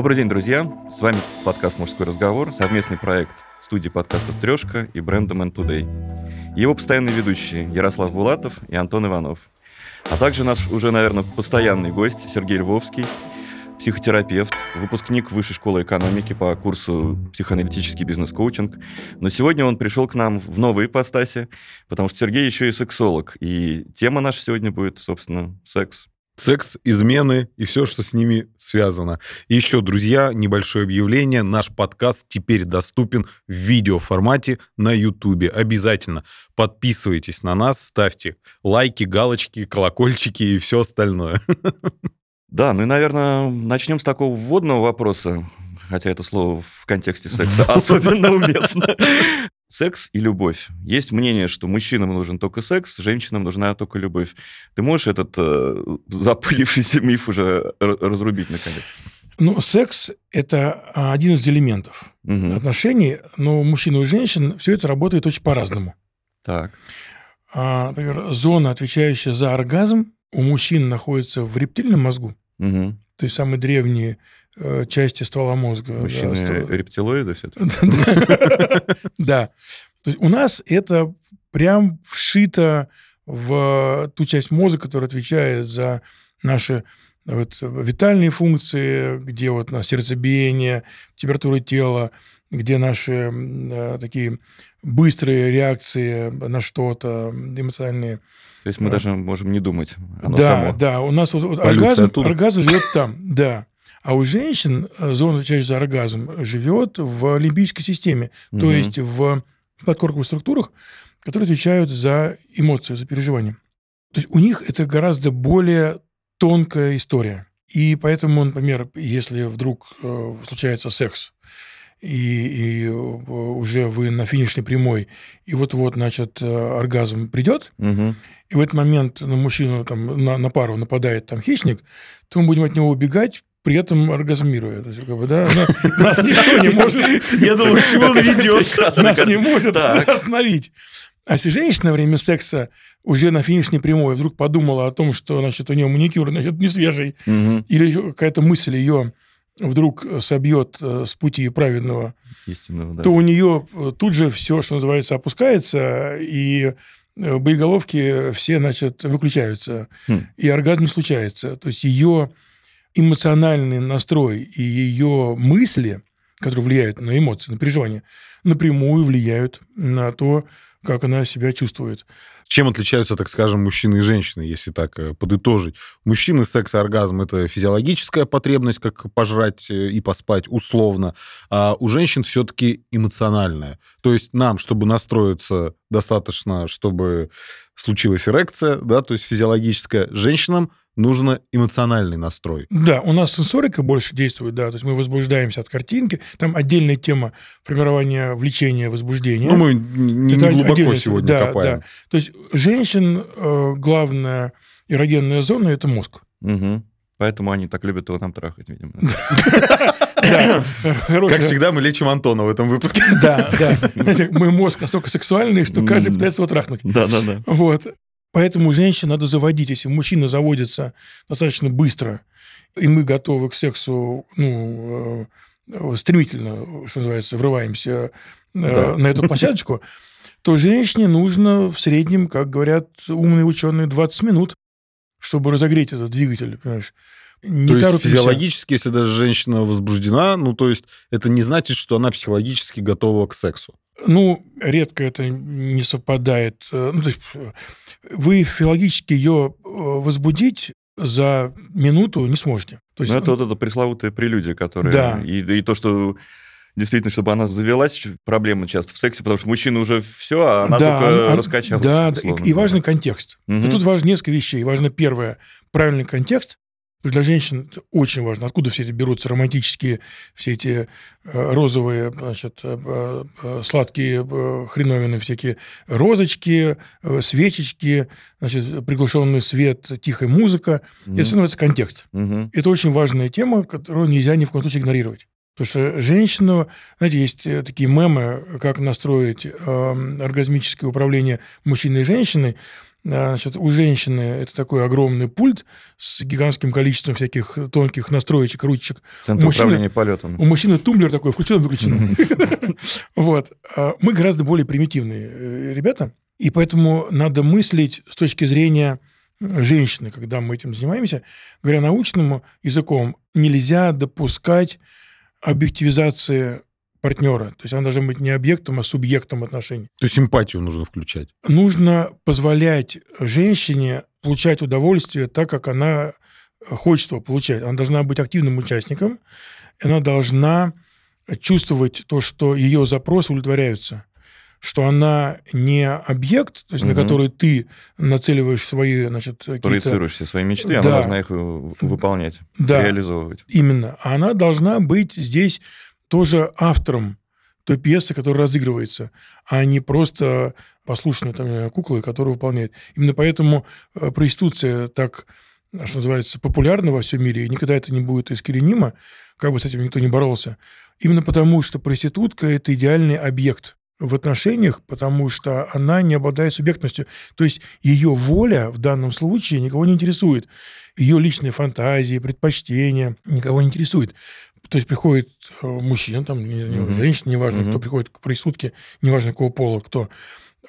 Добрый день, друзья! С вами подкаст «Мужской разговор», совместный проект студии подкастов «Трешка» и бренда Man Today. Его постоянные ведущие Ярослав Булатов и Антон Иванов. А также наш уже, наверное, постоянный гость Сергей Львовский, психотерапевт, выпускник Высшей школы экономики по курсу психоаналитический бизнес-коучинг. Но сегодня он пришел к нам в новой ипостаси, потому что Сергей еще и сексолог. И тема наша сегодня будет, собственно, секс секс, измены и все, что с ними связано. И еще, друзья, небольшое объявление. Наш подкаст теперь доступен в видеоформате на YouTube. Обязательно подписывайтесь на нас, ставьте лайки, галочки, колокольчики и все остальное. Да, ну и, наверное, начнем с такого вводного вопроса, хотя это слово в контексте секса особенно уместно. Секс и любовь. Есть мнение, что мужчинам нужен только секс, женщинам нужна только любовь. Ты можешь этот э, запылившийся миф уже разрубить наконец? Ну, секс – это один из элементов угу. отношений, но у мужчин и у женщин все это работает очень по-разному. Так. А, например, зона, отвечающая за оргазм, у мужчин находится в рептильном мозгу, угу. то есть самые древние части ствола мозга. Мужчины да, ствол... рептилоиды все-таки? Да. То есть у нас это прям вшито в ту часть мозга, которая отвечает за наши вот, витальные функции, где вот на сердцебиение, температура тела, где наши э, такие быстрые реакции на что-то, эмоциональные. То есть мы э, даже можем не думать. Оно да, само. да. У нас вот, вот оргазм, оргазм живет там, да. А у женщин э, зона, отвечающая за оргазм, живет в лимбической системе, угу. то есть в подкорковых структурах, которые отвечают за эмоции, за переживания. То есть у них это гораздо более тонкая история. И поэтому, например, если вдруг э, случается секс, и, и э, уже вы на финишной прямой, и вот-вот, значит, оргазм придет, угу. и в этот момент на мужчину, там, на, на пару нападает там хищник, то мы будем от него убегать, при этом оргазмируя. То есть, как бы, да, нас никто не может... Я думаю, к чему он ведет? Нас не может остановить. А если женщина во время секса уже на финишной прямой вдруг подумала о том, что значит, у нее маникюр значит, не свежий, угу. или какая-то мысль ее вдруг собьет э, с пути праведного, Истинного, да. то у нее э, тут же все, что называется, опускается, и э, боеголовки все, значит, выключаются, хм. и оргазм случается. То есть ее эмоциональный настрой и ее мысли, которые влияют на эмоции, на переживания, напрямую влияют на то, как она себя чувствует. Чем отличаются, так скажем, мужчины и женщины, если так э, подытожить? Мужчины секс и оргазм – это физиологическая потребность, как пожрать э, и поспать условно, а у женщин все-таки эмоциональная. То есть нам, чтобы настроиться, достаточно, чтобы случилась эрекция, да, то есть физиологическая. Женщинам нужно эмоциональный настрой. Да, у нас сенсорика больше действует, да, то есть мы возбуждаемся от картинки, там отдельная тема формирования влечения, возбуждения. Ну, мы не, не глубоко сегодня да, копаем. Да. То есть женщин э, главная эрогенная зона – это мозг. Угу. Поэтому они так любят его там трахать, видимо. Как всегда, мы лечим Антона в этом выпуске. Да, да. Мы мозг настолько сексуальный, что каждый пытается его трахнуть. Да, да, да. Вот. Поэтому женщин надо заводить. Если мужчина заводится достаточно быстро, и мы готовы к сексу ну, э, стремительно, что называется, врываемся э, да. на эту площадочку, то женщине нужно в среднем, как говорят умные ученые, 20 минут, чтобы разогреть этот двигатель, понимаешь? Не то есть физиологически, если даже женщина возбуждена, ну то есть это не значит, что она психологически готова к сексу. Ну, редко это не совпадает. Э, ну, то есть вы филологически ее э, возбудить за минуту не сможете. То есть, ну, это вот это пресловутая прелюдия, которая... Да. И, и то, что действительно, чтобы она завелась, проблема часто в сексе, потому что мужчина уже все, а она да, только она, раскачалась. Да, и, и важный контекст. Угу. И тут важно несколько вещей. Важно первое, правильный контекст, для женщин это очень важно. Откуда все эти берутся романтические, все эти э, розовые, значит, э, э, сладкие хреновины, всякие розочки, свечечки, значит, приглушенный свет, тихая музыка. Mm-hmm. Это все называется контекст. Mm-hmm. Это очень важная тема, которую нельзя ни в коем случае игнорировать. Потому что женщину, знаете, есть такие мемы, как настроить э, оргазмическое управление мужчиной и женщиной. Значит, у женщины это такой огромный пульт с гигантским количеством всяких тонких настроечек, ручек. Центр мужчины, управления полетом. У мужчины тумблер такой, включен, выключен. Вот. А мы гораздо более примитивные э, ребята, и поэтому надо мыслить с точки зрения женщины, когда мы этим занимаемся. Говоря научным языком, нельзя допускать объективизации партнера. То есть она должна быть не объектом, а субъектом отношений. То есть эмпатию нужно включать. Нужно позволять женщине получать удовольствие так, как она хочет его получать. Она должна быть активным участником, она должна чувствовать то, что ее запросы удовлетворяются что она не объект, то есть угу. на который ты нацеливаешь свои, значит, Проецируешь все свои мечты, да. она должна их выполнять, да. реализовывать. Именно. Она должна быть здесь тоже автором той пьесы, которая разыгрывается, а не просто послушной там, куклой, которую выполняет. Именно поэтому э, проституция так что называется, популярна во всем мире, и никогда это не будет искоренимо, как бы с этим никто не боролся. Именно потому, что проститутка – это идеальный объект в отношениях, потому что она не обладает субъектностью. То есть ее воля в данном случае никого не интересует. Ее личные фантазии, предпочтения никого не интересует. То есть приходит э, мужчина, там, не, не, mm-hmm. женщина, неважно, mm-hmm. кто приходит к проститутке, неважно какого пола, кто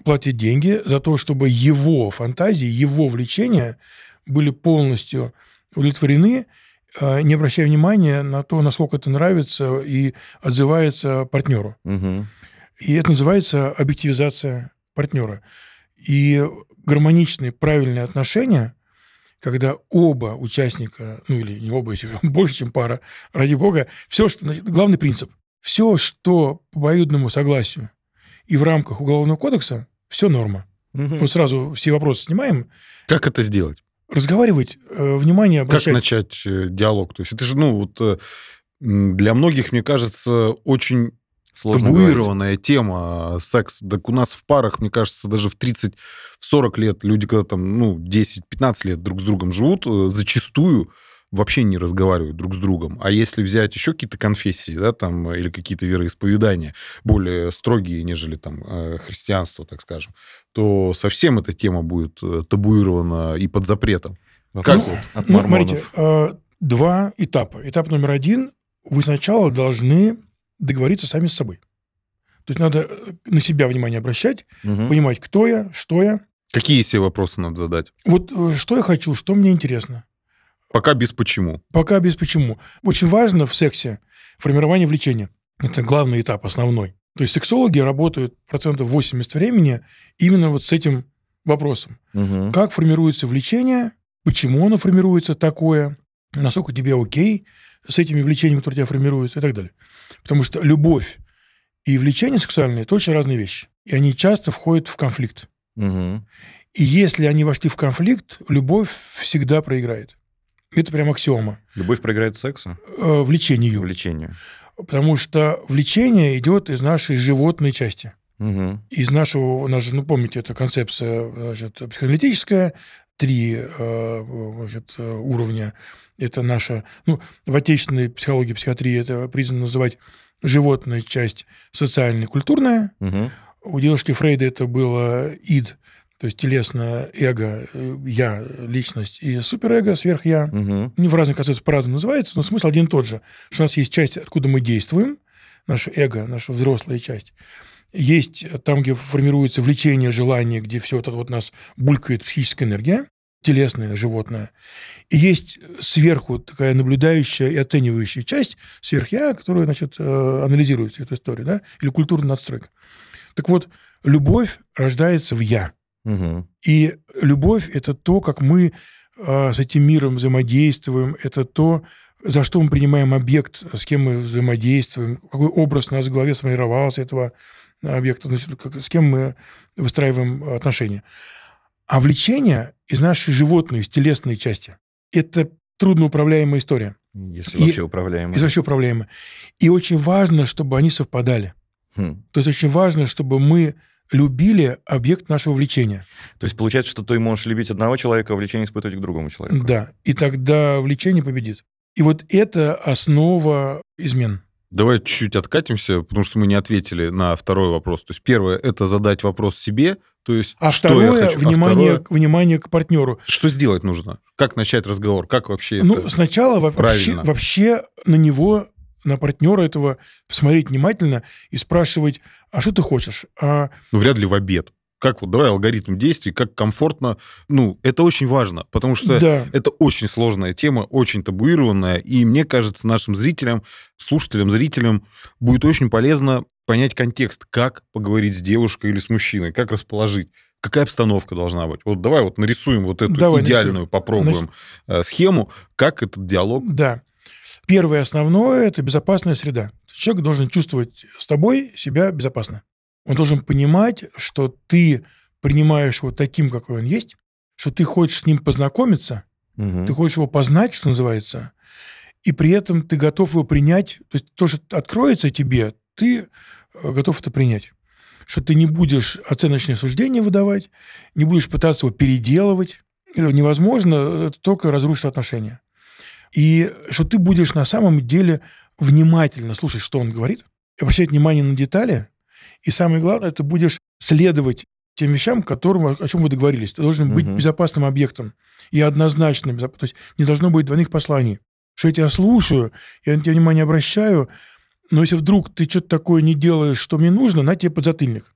платит деньги за то, чтобы его фантазии, его влечения были полностью удовлетворены, э, не обращая внимания на то, насколько это нравится и отзывается партнеру. Угу. И это называется объективизация партнера. И гармоничные, правильные отношения, когда оба участника, ну или не оба, если больше, чем пара, ради бога, все, что... Главный принцип. Все, что по обоюдному согласию и в рамках Уголовного кодекса, все норма. Угу. Вот сразу все вопросы снимаем. Как это сделать? Разговаривать, э, внимание обращать. Как начать э, диалог? То есть это же, ну, вот э, для многих, мне кажется, очень Сложно табуированная говорить. тема секс. Так у нас в парах, мне кажется, даже в 30-40 лет люди, когда там, ну, 10-15 лет друг с другом живут, э, зачастую вообще не разговаривают друг с другом. А если взять еще какие-то конфессии, да, там, или какие-то вероисповедания более строгие, нежели там э, христианство, так скажем, то совсем эта тема будет э, табуирована и под запретом. Вопрос как вот от ну, смотрите, два этапа. Этап номер один. Вы сначала должны договориться сами с собой. То есть надо э, на себя внимание обращать, угу. понимать, кто я, что я. Какие себе вопросы надо задать? Вот э, что я хочу, что мне интересно. Пока без почему. Пока без почему. Очень важно в сексе формирование влечения. Это главный этап, основной. То есть сексологи работают процентов 80 времени именно вот с этим вопросом. Угу. Как формируется влечение, почему оно формируется такое, насколько тебе окей с этими влечениями, которые у тебя формируются и так далее. Потому что любовь и влечение сексуальное – это очень разные вещи. И они часто входят в конфликт. Угу. И если они вошли в конфликт, любовь всегда проиграет. Это прям аксиома. Любовь проиграет сексу? Э, влечению. Влечению. Потому что влечение идет из нашей животной части. Угу. Из нашего, ну, помните, это концепция значит, психоаналитическая, три э, значит, уровня это наша, ну, в отечественной психологии, психиатрии это признано называть животная часть социальная, культурная. Угу. У девушки Фрейда это было ид, то есть телесное эго, э, я, личность, и суперэго, сверх-я. Угу. В разных концепциях по-разному называется, но смысл один и тот же. Что у нас есть часть, откуда мы действуем, наше эго, наша взрослая часть. Есть там, где формируется влечение, желание, где все это вот нас булькает психическая энергия телесное животное. И есть сверху такая наблюдающая и оценивающая часть, сверх-я, которая, значит, э, анализирует всю эту историю, да, или культурная надстройка. Так вот, любовь рождается в «я». Угу. И любовь – это то, как мы э, с этим миром взаимодействуем, это то, за что мы принимаем объект, с кем мы взаимодействуем, какой образ у нас в голове сформировался этого объекта, значит, с кем мы выстраиваем отношения. А влечение из нашей животной, из телесной части – это трудноуправляемая история. Если и, вообще управляемая. Если вообще управляемая. И очень важно, чтобы они совпадали. Хм. То есть очень важно, чтобы мы любили объект нашего влечения. То есть получается, что ты можешь любить одного человека, а влечение испытывать к другому человеку. Да, и тогда влечение победит. И вот это основа измен. Давай чуть-чуть откатимся, потому что мы не ответили на второй вопрос. То есть первое – это задать вопрос себе, то есть а что второе, я хочу. Внимание, а второе, внимание к партнеру. Что сделать нужно? Как начать разговор? Как вообще Ну, это сначала вообще, вообще на него, на партнера этого посмотреть внимательно и спрашивать, а что ты хочешь? А Ну, вряд ли в обед. Как вот, давай алгоритм действий, как комфортно. Ну, это очень важно, потому что да, это очень сложная тема, очень табуированная, и мне кажется, нашим зрителям, слушателям, зрителям будет очень полезно понять контекст, как поговорить с девушкой или с мужчиной, как расположить, какая обстановка должна быть. Вот давай вот нарисуем вот эту Давай идеальную, нарисуем. попробуем э, схему, как этот диалог. да. Первое основное – это безопасная среда. Человек должен чувствовать с тобой себя безопасно. Он должен понимать, что ты принимаешь его таким, какой он есть, что ты хочешь с ним познакомиться, Мгм. ты хочешь его познать, что называется, и при этом ты готов его принять. То есть то, что откроется тебе, ты э, готов это принять. Что ты не будешь оценочные суждения выдавать, не будешь пытаться его переделывать. Это невозможно, это только разрушит отношения. И что ты будешь на самом деле внимательно слушать, что он говорит, обращать внимание на детали, и самое главное, ты будешь следовать тем вещам, которым, о чем вы договорились. Ты должен быть Мгм. безопасным объектом и однозначно безопасным. То есть не должно быть двойных посланий. Что я тебя слушаю, я на тебя внимание обращаю, но если вдруг ты что-то такое не делаешь, что мне нужно, на тебе подзатыльник.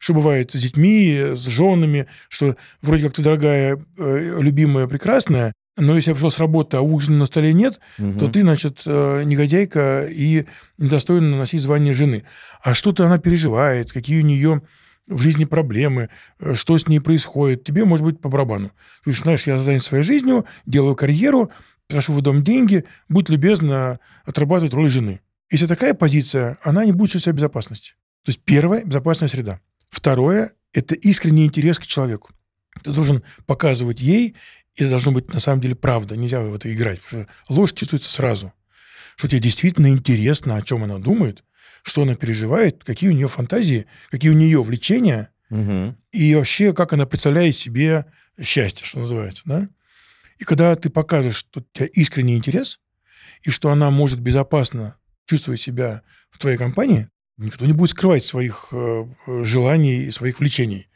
Что бывает с детьми, с женами, что вроде как ты дорогая, э, любимая, прекрасная, но если я пришел с работы, а ужина на столе нет, Мгм. то ты, значит, э, негодяйка и недостойна носить звание жены. А что-то она переживает, какие у нее в жизни проблемы, э, что с ней происходит. Тебе может быть по барабану. Ты говоришь, знаешь, я занят своей жизнью, делаю карьеру, прошу в дом деньги, будь любезна отрабатывать роль жены. Если такая позиция, она не будет чувствовать себя безопасности. То есть первое – безопасная среда. Второе – это искренний интерес к человеку. Ты должен показывать ей, и это должно быть на самом деле правда. Нельзя в это играть, потому что ложь чувствуется сразу. Что тебе действительно интересно, о чем она думает, что она переживает, какие у нее фантазии, какие у нее влечения, Мгм. и вообще, как она представляет себе счастье, что называется, да? И когда ты покажешь, что у тебя искренний интерес, и что она может безопасно чувствовать себя в твоей компании, никто не будет скрывать своих э, э, желаний и своих влечений.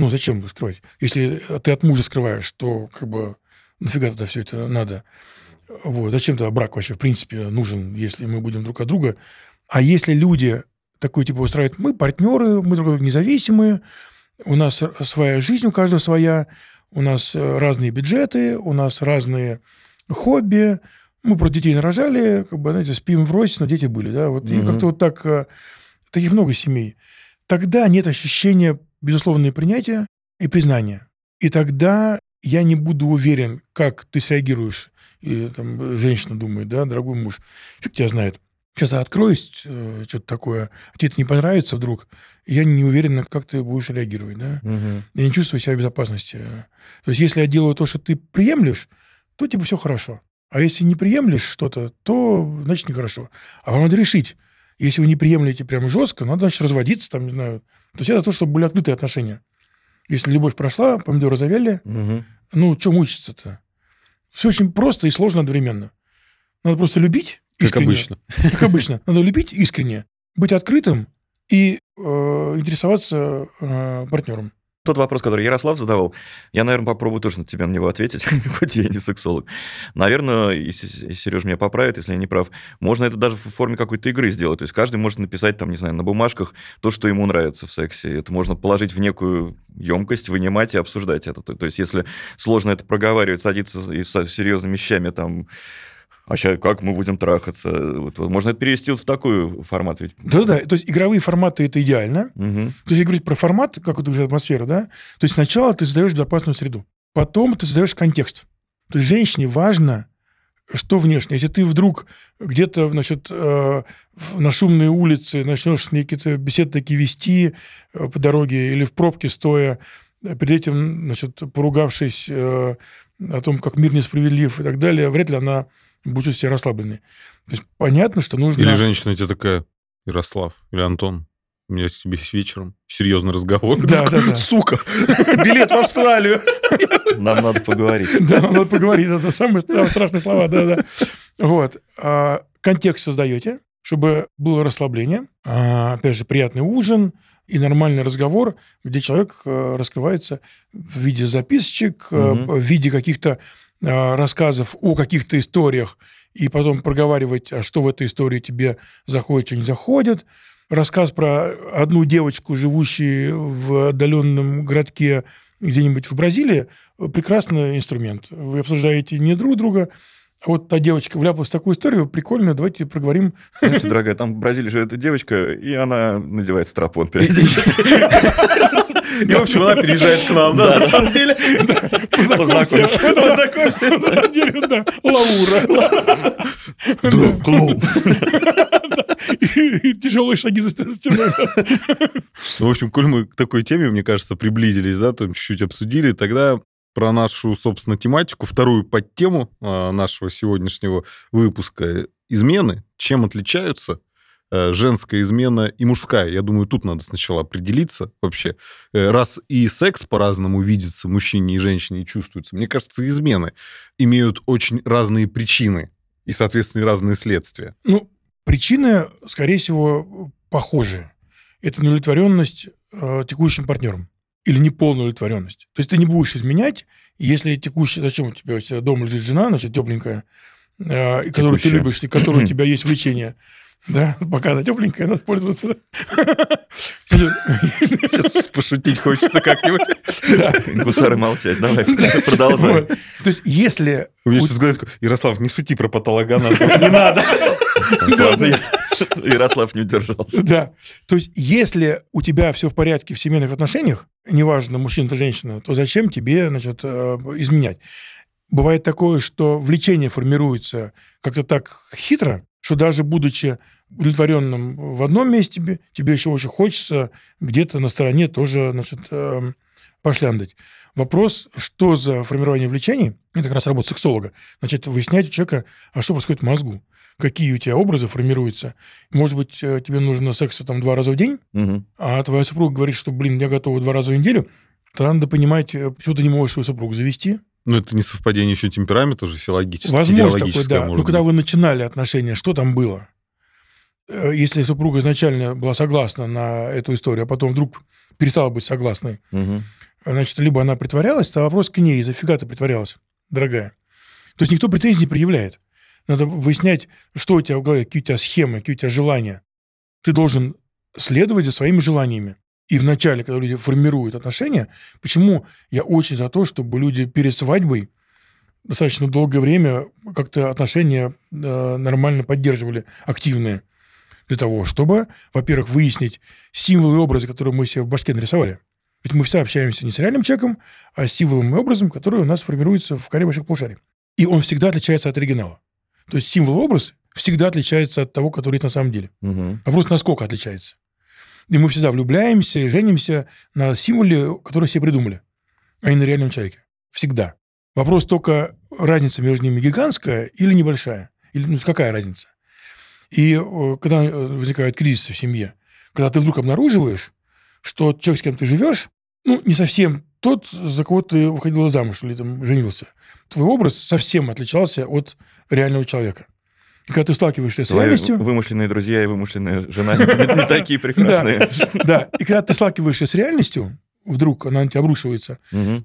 Ну, зачем скрывать? Если ты от мужа скрываешь, то как бы нафига тогда все это надо? Вот. Зачем тогда брак вообще, в принципе, нужен, если мы будем друг от друга? А если люди такой типа устраивают, мы партнеры, мы друг от друга независимые, у нас своя жизнь, у каждого своя, у нас разные бюджеты, у нас разные хобби, мы про детей нарожали, как бы, знаете, спим врозь, но дети были, да, вот, и Мгм. как-то вот так, э, таких много семей. Тогда нет ощущения безусловного принятия и признания. И тогда я не буду уверен, как ты среагируешь. И там женщина думает, да, дорогой муж, фиг тебя знает. Сейчас я откроюсь, э, что-то такое, а тебе это не понравится вдруг, я не уверен, как ты будешь реагировать, да. Мгм. Я не чувствую себя в безопасности. То есть, если я делаю то, что ты приемлешь, то типа все хорошо. А если не приемлешь что-то, то значит нехорошо. А вам надо решить. Если вы не приемлете прям жестко, надо, значит, разводиться, там, не знаю. То есть, это то, чтобы были открытые отношения. Если любовь прошла, помидоры завяли, Мгм. ну, что мучиться-то? Все очень просто и сложно одновременно. Надо просто любить Как искренне. обычно. Как обычно. Надо любить искренне, быть открытым и э, интересоваться э, партнером. Тот вопрос, который Ярослав задавал, я, наверное, попробую тоже на тебя на него ответить, хоть я не сексолог. Наверное, и Сереж меня поправит, если я не прав, можно это даже в форме какой-то игры сделать. То есть каждый может написать, там, не знаю, на бумажках то, что ему нравится в сексе. Это можно положить в некую емкость, вынимать и обсуждать это. То есть если сложно это проговаривать, садиться и с серьезными вещами, там, а сейчас как мы будем трахаться? Вот, можно это перевести вот в такой формат. Ведь. Да-да, то есть игровые форматы – это идеально. Угу. То есть, если говорить про формат, как вот уже атмосфера, да, то есть сначала ты создаешь безопасную среду, потом ты создаешь контекст. То есть женщине важно, что внешне. Если ты вдруг где-то, значит, э, на шумной улице начнешь какие-то беседы такие вести э, по дороге или в пробке стоя, э, перед этим, значит, поругавшись э, о том, как мир несправедлив и так далее, вряд ли она будет чувствовать себя расслабленной. То есть понятно, что нужно... Или женщина тебе такая, Ярослав или Антон, у меня с тебе вечером серьезный разговор. Да, да, да. Сука, билет в Австралию. Нам надо поговорить. Да, надо поговорить. Это самые страшные слова, да, да. Вот. А, Контекст создаете. чтобы было расслабление, а, опять же, приятный ужин и нормальный разговор, где человек э, раскрывается в виде записочек, угу. в виде каких-то э, рассказов о каких-то историях, и потом проговаривать, а что в этой истории тебе заходит, что не заходит. Рассказ про одну девочку, живущую в отдаленном городке где-нибудь в Бразилии, прекрасный инструмент. Вы обсуждаете не друг друга, вот та девочка вляпалась в такую историю, прикольно, давайте проговорим. Знаете, дорогая, там в Бразилии живет эта девочка, и она надевает страпон периодически. И, в общем, она переезжает к нам, да, на самом деле. Познакомься. Познакомься. На самом деле, да, Лаура. Да, клуб. Тяжелые шаги за стеной. В общем, коль мы к такой теме, мне кажется, приблизились, да, то чуть-чуть обсудили, тогда про нашу, собственно, тематику, вторую подтему а, нашего сегодняшнего выпуска измены. Чем отличаются женская измена и мужская. Я думаю, тут надо сначала определиться вообще. Э, раз и секс по-разному видится мужчине и женщине и чувствуется, мне кажется, измены имеют очень разные причины и, соответственно, и разные следствия. Ну, причины, скорее всего, похожие. Это неудовлетворенность э, текущим партнером или неполную удовлетворенность. То есть ты не будешь изменять, если текущая... Зачем у тебя, у тебя дома лежит жена, значит, тепленькая, э, и которую ты любишь, и которой у тебя есть влечение. Да, пока она тепленькая, надо пользоваться. Сейчас пошутить хочется как-нибудь. Гусары молчать, давай, продолжай. То есть, если... У меня сейчас голове Ярослав, не шути про патологоанатомов, не надо. Ярослав не удержался. Да. То есть, если у тебя все в порядке в семейных отношениях, неважно, мужчина или женщина, то зачем тебе, значит, э, изменять? Бывает такое, что влечение формируется как-то так хитро, что даже будучи удовлетворенным в одном месте, тебе еще очень хочется где-то на стороне тоже, значит, э, пошляндать. Вопрос, что за формирование влечений, это как раз работа сексолога, значит, выяснять у человека, а что происходит в мозгу какие у тебя образы формируются. Может быть, э, тебе нужно секса там два раза в день, угу. а твоя супруга говорит, что, блин, я готова два раза в неделю, то надо понимать, э, почему ты не можешь свою супругу завести. Ну, это не совпадение еще темперамента, уже физиологическое. Возможно, такое, да. Но когда вы начинали отношения, что там было? Э, если супруга изначально была согласна на эту историю, а потом вдруг перестала быть согласной, угу. значит, либо она притворялась, то вопрос к ней, зафига ты притворялась, дорогая? То есть никто претензий не предъявляет. Надо выяснять, что у тебя в голове, какие у тебя схемы, какие у тебя желания. Ты должен следовать за своими желаниями. И в начале, когда люди формируют отношения, почему я очень за то, чтобы люди перед свадьбой достаточно долгое время как-то отношения э, нормально поддерживали, активные. Для того, чтобы, во-первых, выяснить символы и образы, которые мы себе в башке нарисовали. Ведь мы все общаемся не с реальным человеком, а с символом и образом, который у нас формируется в коре больших полушарий. И он всегда отличается от оригинала. То есть символ-образ всегда отличается от того, который есть на самом деле. Угу. Вопрос, насколько отличается. И мы всегда влюбляемся и женимся на символе, который себе придумали, а не на реальном человеке. Всегда. Вопрос только, разница между ними гигантская или небольшая? Или ну, какая разница? И э, когда э, возникают кризисы в семье, когда ты вдруг обнаруживаешь, что человек, с кем ты живешь, ну, не совсем тот, за кого ты выходил замуж или там женился. Твой образ совсем отличался от реального человека. И когда ты сталкиваешься с реальностью... Вымышленные друзья и вымышленная жена не такие прекрасные. Да, и когда ты сталкиваешься с реальностью, вдруг она на тебя обрушивается,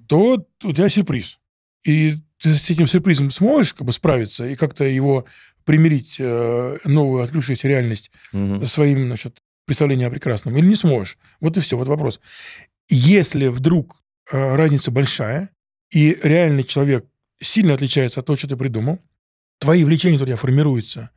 то у тебя сюрприз. И ты с этим сюрпризом сможешь как бы справиться и как-то его примирить, э, новую открывшуюся реальность угу. своим значит, представлением о прекрасном, или не сможешь? Вот и все, вот вопрос. Если вдруг э, разница большая, и реальный человек сильно отличается от того, что ты придумал, твои влечения, у тебя формируются,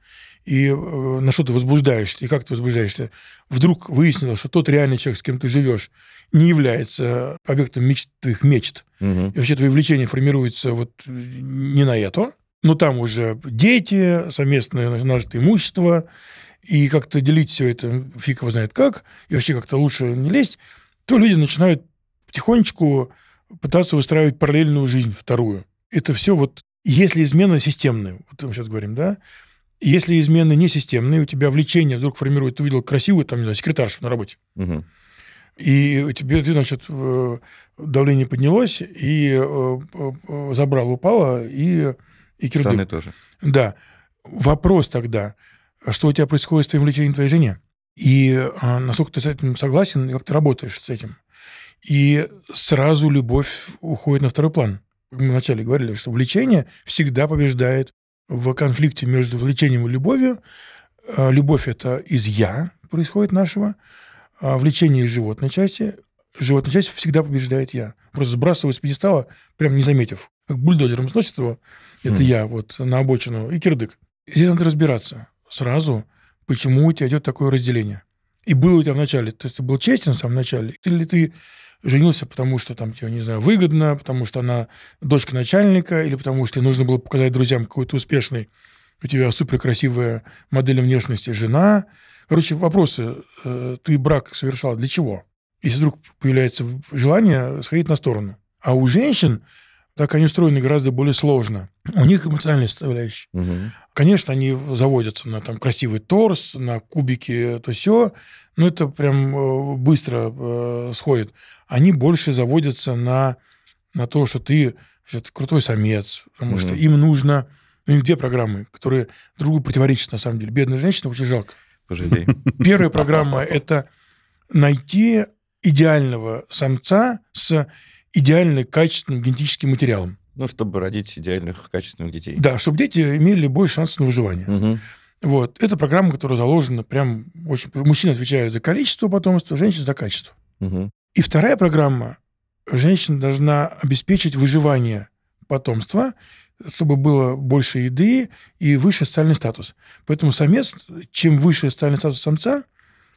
и э, на что ты возбуждаешься, и как ты возбуждаешься, вдруг выяснилось, что тот реальный человек, с кем ты живешь, не является объектом мечт, твоих мечт, угу. и вообще твои влечения формируются вот не на это, но там уже дети, совместное нажитое имущество, и как-то делить все это фиг его знает как, и вообще как-то лучше не лезть, то люди начинают потихонечку пытаться выстраивать параллельную жизнь, вторую. Это все вот, если измены системные, вот мы сейчас говорим, да, если измены не системные, у тебя влечение вдруг формирует, ты увидел красивую, там, не знаю, секретаршу на работе, угу. и тебе, ты, значит, давление поднялось, и э, э, забрал, упало, и... и Штаны тоже. Да. Вопрос тогда, что у тебя происходит с твоим влечением твоей жене. И насколько ты с этим согласен, и как ты работаешь с этим. И сразу любовь уходит на второй план. Мы вначале говорили, что влечение всегда побеждает в конфликте между влечением и любовью. А, любовь – это из «я» происходит нашего, а влечение из животной части. Животная часть всегда побеждает «я». Просто сбрасываю с пьедестала, прям не заметив. Как бульдозером сносит его, это mm. я, вот, на обочину, и кирдык. Здесь надо разбираться сразу, почему у тебя идет такое разделение. И было у тебя в начале, то есть ты был честен в самом начале, или ты женился, потому что там тебе, не знаю, выгодно, потому что она дочка начальника, или потому что нужно было показать друзьям какой-то успешный, у тебя суперкрасивая модель внешности жена. Короче, вопросы. Э, ты брак совершал для чего? Если вдруг появляется желание сходить на сторону. А у женщин так они устроены гораздо более сложно. У них эмоциональная составляющая. Угу. Конечно, они заводятся на там красивый торс, на кубики, то все, но это прям э, быстро э, сходит. Они больше заводятся на, на то, что ты что крутой самец, потому угу. что им нужно... У них две программы, которые другу противоречат, на самом деле. Бедная женщина очень жалко. Пожалей. Первая программа – это найти идеального самца с идеально качественным генетическим материалом. Ну, чтобы родить идеальных, качественных детей. Да, чтобы дети имели больше шансов на выживание. Угу. Вот. Это программа, которая заложена прям очень... Мужчины отвечают за количество потомства, женщины за качество. Угу. И вторая программа. Женщина должна обеспечить выживание потомства, чтобы было больше еды и выше социальный статус. Поэтому самец, чем выше социальный статус самца,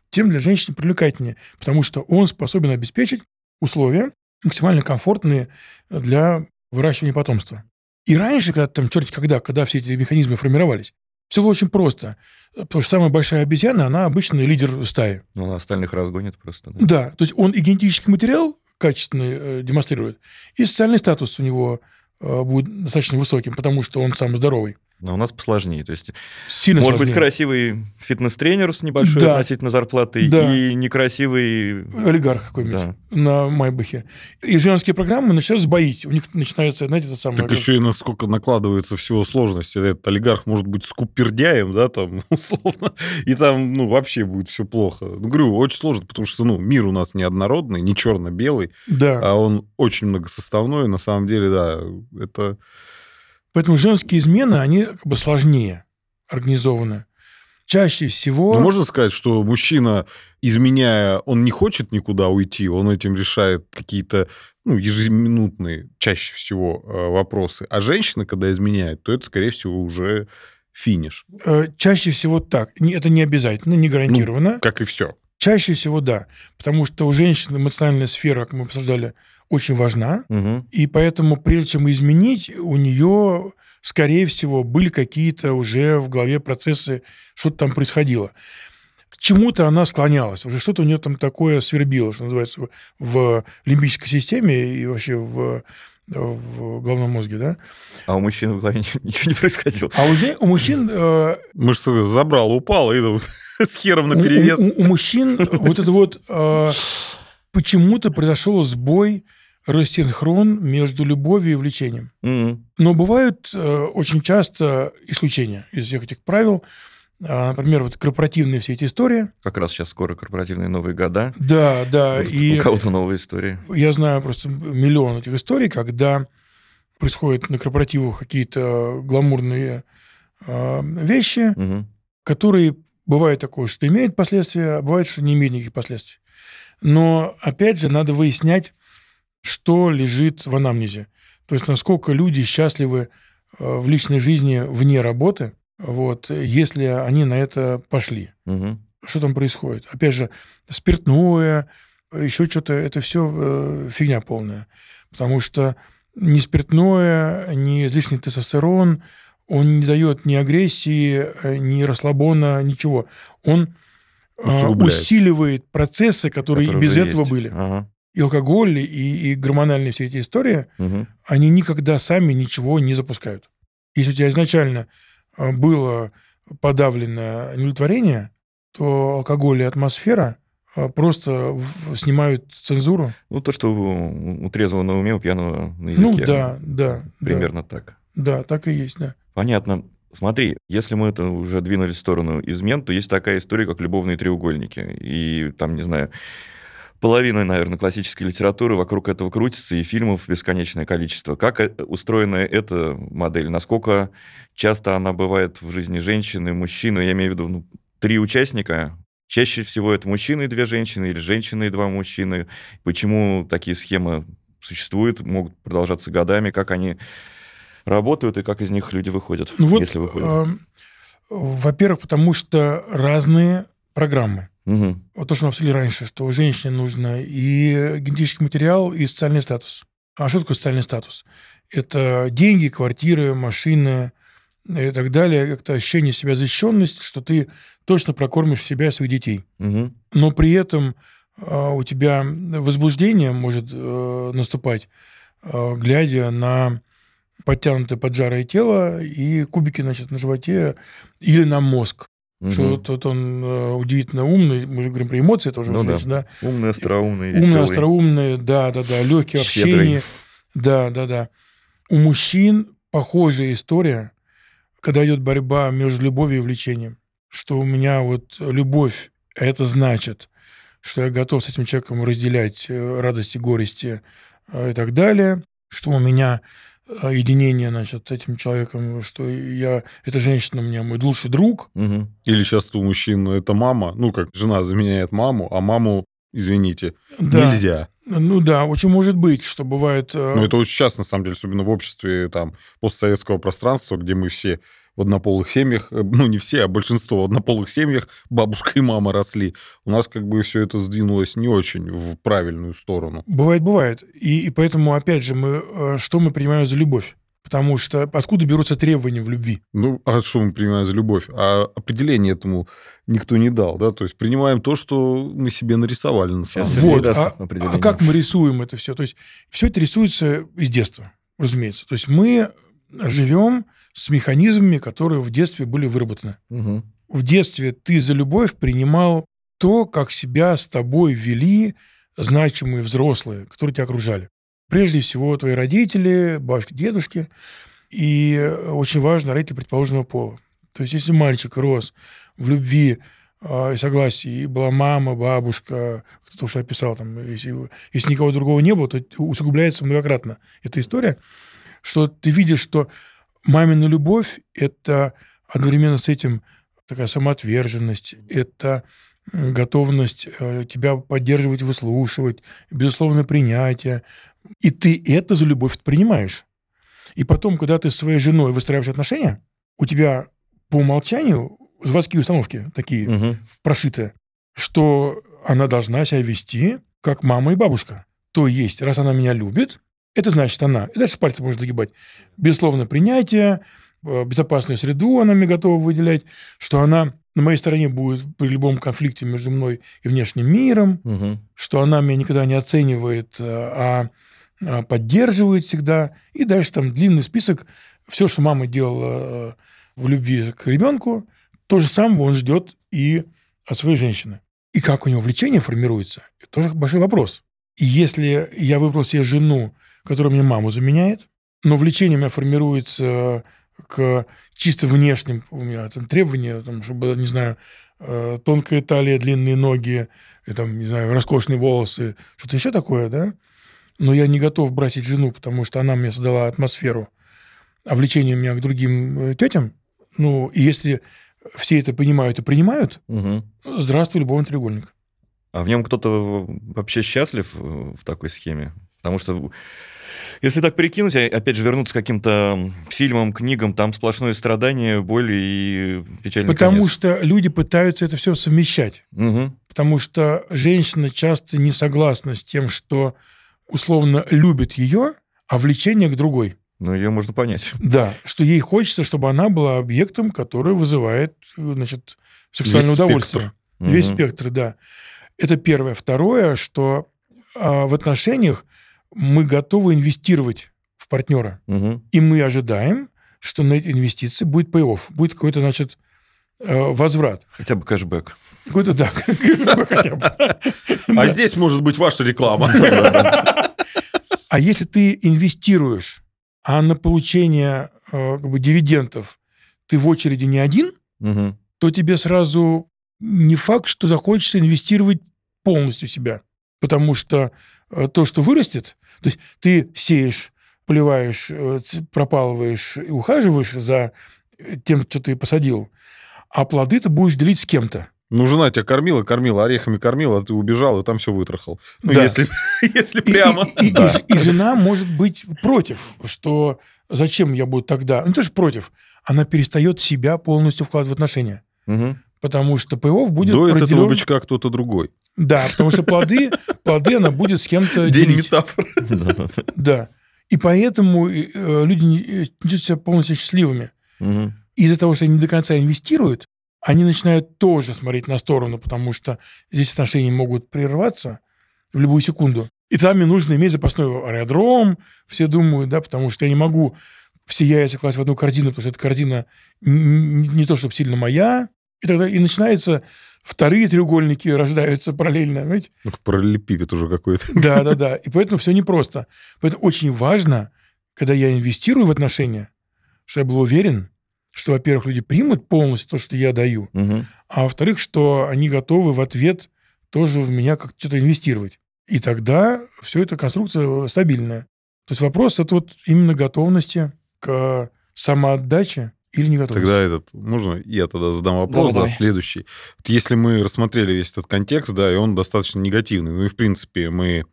тем для женщины привлекательнее, потому что он способен обеспечить условия, максимально комфортные для выращивания потомства. И раньше, когда там, черти когда, когда все эти механизмы формировались, все было очень просто. Потому что самая большая обезьяна, она обычный лидер стаи. Ну, она остальных разгонит просто. Да? да, то есть он и генетический материал качественный э, демонстрирует, и социальный статус у него э, будет достаточно высоким, потому что он самый здоровый. Но у нас посложнее. То есть, Сильно может сложнее. быть, красивый фитнес-тренер с небольшой да. относительно зарплатой да. и некрасивый... Олигарх какой-нибудь да. на Майбахе. И женские программы начинают сбоить. У них начинается, знаете, это самое... Так еще и насколько накладывается всего сложности. Этот олигарх может быть скупердяем, да, там, условно, и там, ну, вообще будет все плохо. Ну, говорю, очень сложно, потому что, ну, мир у нас неоднородный, не черно-белый, да. а он очень многосоставной. На самом деле, да, это Поэтому женские измены, они как бы сложнее организованы. Чаще всего... Ну, можно сказать, что мужчина, изменяя, он не хочет никуда уйти, он этим решает какие-то ну, ежеминутные, чаще всего, э, вопросы. А женщина, когда изменяет, то это, скорее всего, уже финиш. Э, чаще всего так. Это не обязательно, не гарантированно. Ну, как и все. Чаще всего да. Потому что у женщин эмоциональная сфера, как мы обсуждали, очень важна. Угу. И поэтому, прежде чем изменить, у нее, скорее всего, были какие-то уже в голове процессы, что-то там происходило. К чему-то она склонялась, уже что-то у нее там такое свербило, что называется, в лимбической системе и вообще в в головном мозге, да? А у мужчин в голове ничего не происходило. А уже у мужчин... Э, Мышцы забрал, упал, и с хером на перевес. У, у, у мужчин вот это вот... Э, почему-то произошел сбой рассинхрон между любовью и влечением. Mm-hmm. Но бывают э, очень часто исключения из всех этих правил. А, например, вот корпоративные все эти истории. Как раз сейчас скоро корпоративные Новые года. Да, да. Может, и у кого-то новые истории. Я знаю просто миллион этих историй, когда происходят на корпоративах какие-то гламурные э, вещи, угу. которые бывает такое, что имеют последствия, а бывает, что не имеют никаких последствий. Но, опять же, надо выяснять, что лежит в анамнезе. То есть, насколько люди счастливы э, в личной жизни вне работы, вот, если они на это пошли. Угу. Что там происходит? Опять же, спиртное, еще что-то, это все э, фигня полная. Потому что ни спиртное, ни лишний тестостерон, он не дает ни агрессии, э, ни расслабона, ничего. Он усиливает процессы, которые, которые и без этого есть. были. Ага и алкоголь, и, и гормональные все эти истории, угу. они никогда сами ничего не запускают. Если у тебя изначально а, было подавленное удовлетворение, то алкоголь и атмосфера просто снимают цензуру. Ну, то, что у трезвого на уме, у пьяного на языке. Ну, да, да. Примерно да. так. Да, так и есть, да. Понятно. Смотри, если мы это уже двинули в сторону измен, то есть такая история, как любовные треугольники. И там, не знаю, половина, наверное, классической литературы вокруг этого крутится, и фильмов бесконечное количество. Как э, устроена эта модель? Насколько часто она бывает в жизни женщины, мужчины? Я имею в виду ну, три участника. Чаще всего это мужчины и две женщины, или женщины и два мужчины. Почему такие схемы существуют, могут продолжаться годами, как они работают и как из них люди выходят, ну, вот, если выходят? Э, во-первых, потому что разные программы. Угу. Вот то, что мы обсудили раньше, что женщине нужно и генетический материал, и социальный статус. А что такое социальный статус? Это деньги, квартиры, машины и так далее. Как-то ощущение себя защищенности, что ты точно прокормишь себя и своих детей. Угу. Но при этом э, у тебя возбуждение может э, наступать, э, глядя на подтянутое поджарое тело и кубики значит, на животе или на мозг. Угу. Что вот, он э, удивительно умный, мы же говорим про эмоции тоже, ну, значит, да. да. Умный, остроумный, Умный, веселый. остроумный, да, да, да, легкий в общении. Да, да, да. У мужчин похожая история, когда идет борьба между любовью и влечением. Что у меня вот любовь, это значит, что я готов с этим человеком разделять э, радости, горести э, и так далее, что у меня единение, значит, с этим человеком, что я, эта женщина у меня мой лучший друг. Угу. Или часто у мужчин это мама, ну, как жена заменяет маму, а маму, извините, да. нельзя. Ну да, очень может быть, что бывает... Э, ну это очень часто, на самом деле, особенно в обществе там постсоветского пространства, где мы все в однополых семьях, э, ну не все, а большинство в однополых семьях бабушка и мама росли. У нас как бы все это сдвинулось не очень в правильную сторону. Бывает, бывает. И, и поэтому, опять же, мы, э, что мы принимаем за любовь? Потому что откуда берутся требования в любви? Ну, а что мы принимаем за любовь? А определение этому никто не дал, да? То есть принимаем то, что мы себе нарисовали на самом деле. Вот, а, а как мы рисуем это все? То есть все это рисуется из детства, разумеется. То есть мы живем с механизмами, которые в детстве были выработаны. Угу. В детстве ты за любовь принимал то, как себя с тобой вели значимые взрослые, которые тебя окружали. Прежде всего, твои родители, бабушки, дедушки, и очень важно родители предположенного пола. То есть, если мальчик рос в любви э, и согласии, и была мама, бабушка, кто-то уже описал, там, если, если никого другого не было, то усугубляется многократно эта история, что ты видишь, что мамина любовь – это одновременно с этим такая самоотверженность, это готовность э, тебя поддерживать, выслушивать, безусловно, принятие. И ты это за любовь принимаешь. И потом, когда ты с своей женой выстраиваешь отношения, у тебя по умолчанию заводские установки такие угу. прошитые, что она должна себя вести как мама и бабушка. То есть, раз она меня любит, это значит она. И дальше пальцы можно загибать. Безусловно, принятие, э, безопасную среду она мне готова выделять, что она на моей стороне будет при любом конфликте между мной и внешним миром, угу. что она меня никогда не оценивает, э, а, а поддерживает всегда. И дальше там длинный список. Все, что мама делала э, в любви к ребенку, то же самое он ждет и от своей женщины. И как у него влечение формируется, это тоже большой вопрос. И если я выбрал себе жену, которая мне маму заменяет, но влечение у меня формируется к чисто внешним у меня там требования, там, чтобы, не знаю, э, тонкая талия, длинные ноги, и, там, не знаю, роскошные волосы, что-то еще такое, да? Но я не готов бросить жену, потому что она мне создала атмосферу, а влечение у меня к другим э, тетям. Ну, и если все это понимают и принимают, угу. здравствуй, любовный треугольник. А в нем кто-то вообще счастлив э, в такой схеме? Потому что если так перекинуть, опять же, вернуться к каким-то фильмам, книгам, там сплошное страдание, боль и печальный Потому конец. что люди пытаются это все совмещать. Угу. Потому что женщина часто не согласна с тем, что условно любит ее, а влечение к другой. Ну, ее можно понять. Да, что ей хочется, чтобы она была объектом, который вызывает, значит, сексуальное Весь удовольствие. Спектр. Весь угу. спектр, да. Это первое. Второе, что а, в отношениях мы готовы инвестировать в партнера. Угу. И мы ожидаем, что на эти инвестиции будет pay будет какой-то, значит, э, возврат. Хотя бы кэшбэк. Какой-то, да, хотя бы. А здесь может быть ваша реклама. А если ты инвестируешь, а на получение э, как бы, дивидендов ты в очереди не один, Мгм. то тебе сразу не факт, что захочется инвестировать полностью себя. Потому что то, что вырастет, то есть ты сеешь, поливаешь, э, пропалываешь и ухаживаешь за э, тем, что ты посадил, а плоды ты будешь делить с кем-то. Ну, жена тебя кормила, кормила, орехами кормила, а ты убежал и там все вытрахал. Ну, Да. если, если И- прямо. И, и- и Да. ж- и жена может быть против, что зачем я буду тогда... Ну, тоже против. Она перестает себя полностью вкладывать в отношения. Мгм. Потому что паёв будет Доит этого определен- бычка кто-то другой. Да, потому что плоды, плоды она будет с кем-то День делить. метафор. Да. И поэтому э, люди не э, чувствуют себя полностью счастливыми. Мгм. Из-за того, что они не до конца инвестируют, они начинают тоже смотреть на сторону, потому что здесь отношения могут прерваться в любую секунду. И там мне нужно иметь запасной аэродром, все думают, да, потому что я не могу все яйца класть в одну корзину, потому что эта корзина не то, чтобы сильно моя. И тогда и начинается вторые треугольники рождаются параллельно, понимаете? Ну, параллелепипед уже какой-то. Да, да, да. И поэтому все непросто. Поэтому очень важно, когда я инвестирую в отношения, что я был уверен, что, во-первых, люди примут полностью то, что я даю, Мгм. а во-вторых, что они готовы в ответ тоже в меня как что-то инвестировать. И тогда все это конструкция стабильная. То есть вопрос это вот именно готовности к самоотдаче или не готовности. Тогда этот, можно я тогда задам вопрос, Да, да, давай. следующий. Вот если мы рассмотрели весь этот контекст, да, и он достаточно негативный, ну и в принципе мы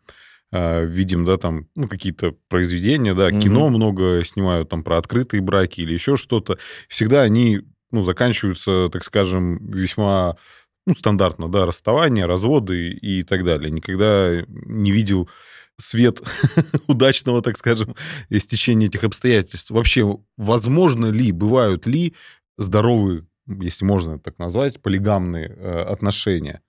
э, видим, да, там, ну, какие-то произведения, да, Мгм. кино много снимают там про открытые браки или еще что-то, всегда они, ну, заканчиваются, так скажем, весьма ну, стандартно, да, расставания, разводы и так далее. Никогда не видел свет удачного, так скажем, стечения этих обстоятельств. Вообще, возможно ли, бывают ли здоровые, если можно так назвать, полигамные э, отношения?